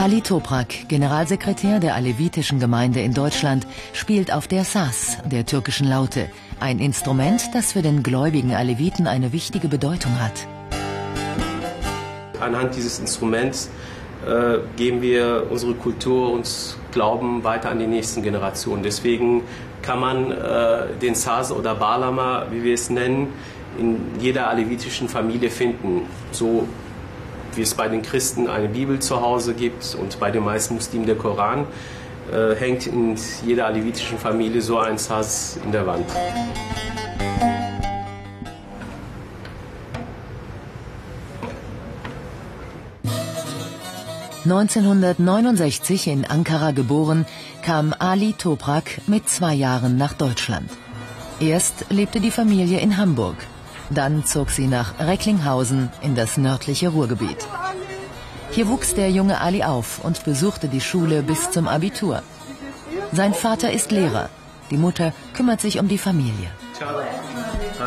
Ali Toprak, Generalsekretär der alevitischen Gemeinde in Deutschland, spielt auf der Saz, der türkischen Laute, ein Instrument, das für den gläubigen Aleviten eine wichtige Bedeutung hat. Anhand dieses Instruments äh, geben wir unsere Kultur und Glauben weiter an die nächsten Generationen. Deswegen kann man äh, den Saz oder Balama, wie wir es nennen, in jeder alevitischen Familie finden. So wie es bei den Christen eine Bibel zu Hause gibt und bei den meisten Muslimen der Koran, äh, hängt in jeder alevitischen Familie so ein Saz in der Wand. 1969 in Ankara geboren, kam Ali Toprak mit zwei Jahren nach Deutschland. Erst lebte die Familie in Hamburg. Dann zog sie nach Recklinghausen in das nördliche Ruhrgebiet. Hier wuchs der junge Ali auf und besuchte die Schule bis zum Abitur. Sein Vater ist Lehrer. Die Mutter kümmert sich um die Familie. Ciao.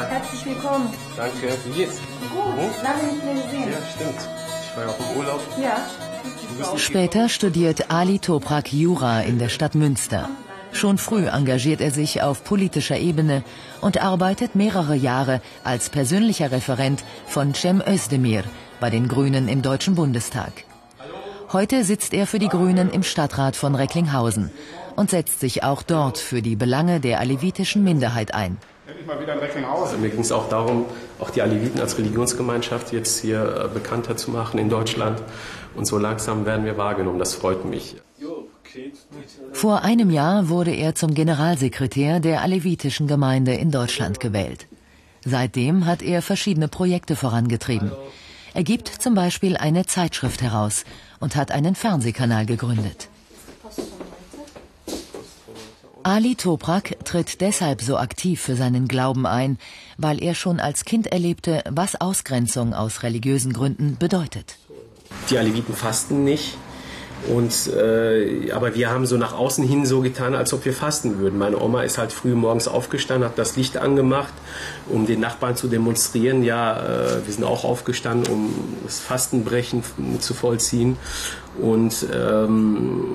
Herzlich willkommen. Danke. Wie geht's? Gut, lange nicht mehr gesehen. Ja, stimmt. Ich war ja auch im Urlaub. Ja. Später studiert Ali Toprak Jura in der Stadt Münster. Schon früh engagiert er sich auf politischer Ebene und arbeitet mehrere Jahre als persönlicher Referent von Cem Özdemir bei den Grünen im Deutschen Bundestag. Heute sitzt er für die Grünen im Stadtrat von Recklinghausen und setzt sich auch dort für die Belange der alevitischen Minderheit ein. Mir ging es auch darum, auch die Aleviten als Religionsgemeinschaft jetzt hier äh, bekannter zu machen in Deutschland. Und so langsam werden wir wahrgenommen. Das freut mich. Vor einem Jahr wurde er zum Generalsekretär der alevitischen Gemeinde in Deutschland gewählt. Seitdem hat er verschiedene Projekte vorangetrieben. Er gibt zum Beispiel eine Zeitschrift heraus und hat einen Fernsehkanal gegründet. Ali Toprak tritt deshalb so aktiv für seinen Glauben ein, weil er schon als Kind erlebte, was Ausgrenzung aus religiösen Gründen bedeutet. Die Aleviten fasten nicht. Und, äh, aber wir haben so nach außen hin so getan, als ob wir fasten würden. Meine Oma ist halt früh morgens aufgestanden, hat das Licht angemacht, um den Nachbarn zu demonstrieren. Ja, äh, wir sind auch aufgestanden, um das Fastenbrechen zu vollziehen. Und ähm,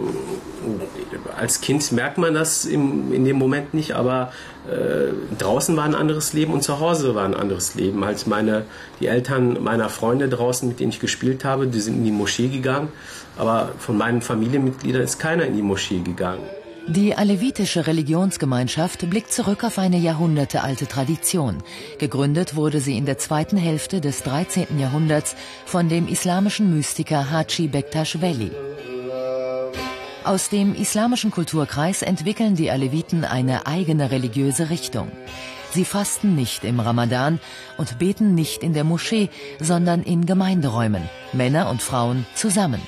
als Kind merkt man das im, in dem Moment nicht, aber äh, draußen war ein anderes Leben und zu Hause war ein anderes Leben. Halt meine, die Eltern meiner Freunde draußen, mit denen ich gespielt habe, die sind in die Moschee gegangen, aber von meinen Familienmitgliedern ist keiner in die Moschee gegangen. Die alevitische Religionsgemeinschaft blickt zurück auf eine jahrhundertealte Tradition. Gegründet wurde sie in der zweiten Hälfte des 13. Jahrhunderts von dem islamischen Mystiker Haji Bektash Veli. Aus dem islamischen Kulturkreis entwickeln die Aleviten eine eigene religiöse Richtung. Sie fasten nicht im Ramadan und beten nicht in der Moschee, sondern in Gemeinderäumen, Männer und Frauen zusammen.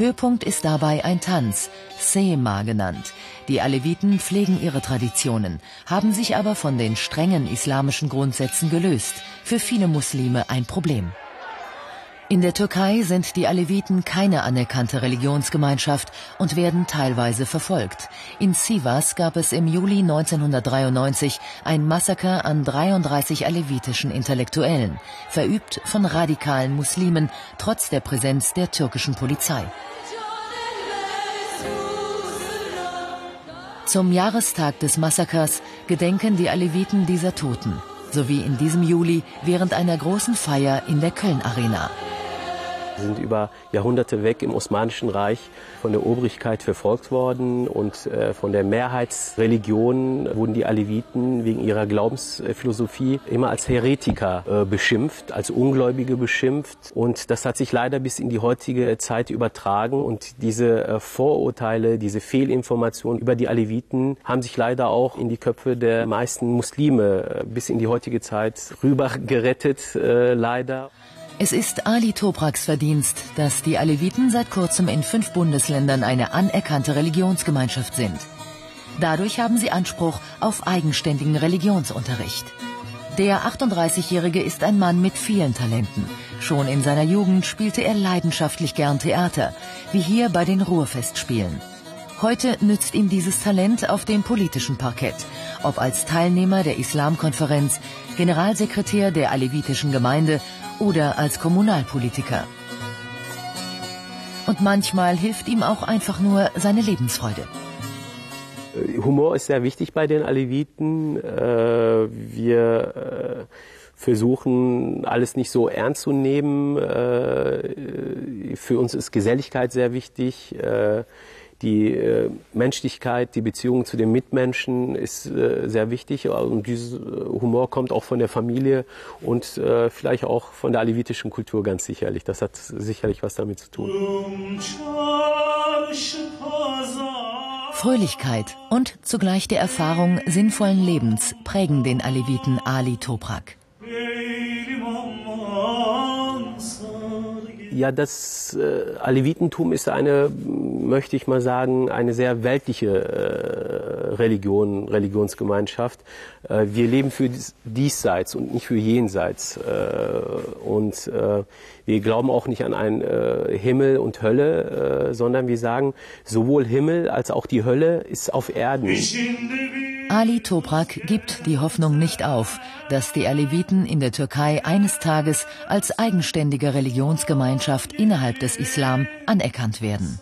Höhepunkt ist dabei ein Tanz, Sema genannt. Die Aleviten pflegen ihre Traditionen, haben sich aber von den strengen islamischen Grundsätzen gelöst. Für viele Muslime ein Problem. In der Türkei sind die Aleviten keine anerkannte Religionsgemeinschaft und werden teilweise verfolgt. In Sivas gab es im Juli 1993 ein Massaker an 33 alevitischen Intellektuellen, verübt von radikalen Muslimen, trotz der Präsenz der türkischen Polizei. Zum Jahrestag des Massakers gedenken die Aleviten dieser Toten, sowie in diesem Juli während einer großen Feier in der Köln Arena. Sie sind über Jahrhunderte weg im Osmanischen Reich von der Obrigkeit verfolgt worden und äh, von der Mehrheitsreligion wurden die Aleviten wegen ihrer Glaubensphilosophie immer als Heretiker äh, beschimpft, als Ungläubige beschimpft. Und das hat sich leider bis in die heutige Zeit übertragen. Und diese äh, Vorurteile, diese Fehlinformationen über die Aleviten haben sich leider auch in die Köpfe der meisten Muslime bis in die heutige Zeit rüber gerettet, leider. Es ist Ali Topraks Verdienst, dass die Aleviten seit kurzem in fünf Bundesländern eine anerkannte Religionsgemeinschaft sind. Dadurch haben sie Anspruch auf eigenständigen Religionsunterricht. Der 38-Jährige ist ein Mann mit vielen Talenten. Schon in seiner Jugend spielte er leidenschaftlich gern Theater, wie hier bei den Ruhrfestspielen. Heute nützt ihm dieses Talent auf dem politischen Parkett, ob als Teilnehmer der Islamkonferenz, Generalsekretär der alevitischen Gemeinde oder als Kommunalpolitiker. Und manchmal hilft ihm auch einfach nur seine Lebensfreude. Humor ist sehr wichtig bei den Aleviten. Äh, wir äh, versuchen, alles nicht so ernst zu nehmen. Äh, für uns ist Geselligkeit sehr wichtig. Die Menschlichkeit, die Beziehung zu den Mitmenschen ist sehr wichtig. Und dieser Humor kommt auch von der Familie und vielleicht auch von der alevitischen Kultur ganz sicherlich. Das hat sicherlich was damit zu tun. Fröhlichkeit und zugleich die Erfahrung sinnvollen Lebens prägen den Aleviten Ali Toprak. Ja, das äh, Alevitentum ist eine, möchte ich mal sagen, eine sehr weltliche äh, Religion, Religionsgemeinschaft. Äh, wir leben für diesseits und nicht für jenseits. Äh, und äh, wir glauben auch nicht an einen äh, Himmel und Hölle, sondern wir sagen, sowohl Himmel als auch die Hölle ist auf Erden. Ali Toprak gibt die Hoffnung nicht auf, dass die Aleviten in der Türkei eines Tages als eigenständige Religionsgemeinschaft innerhalb des Islam anerkannt werden.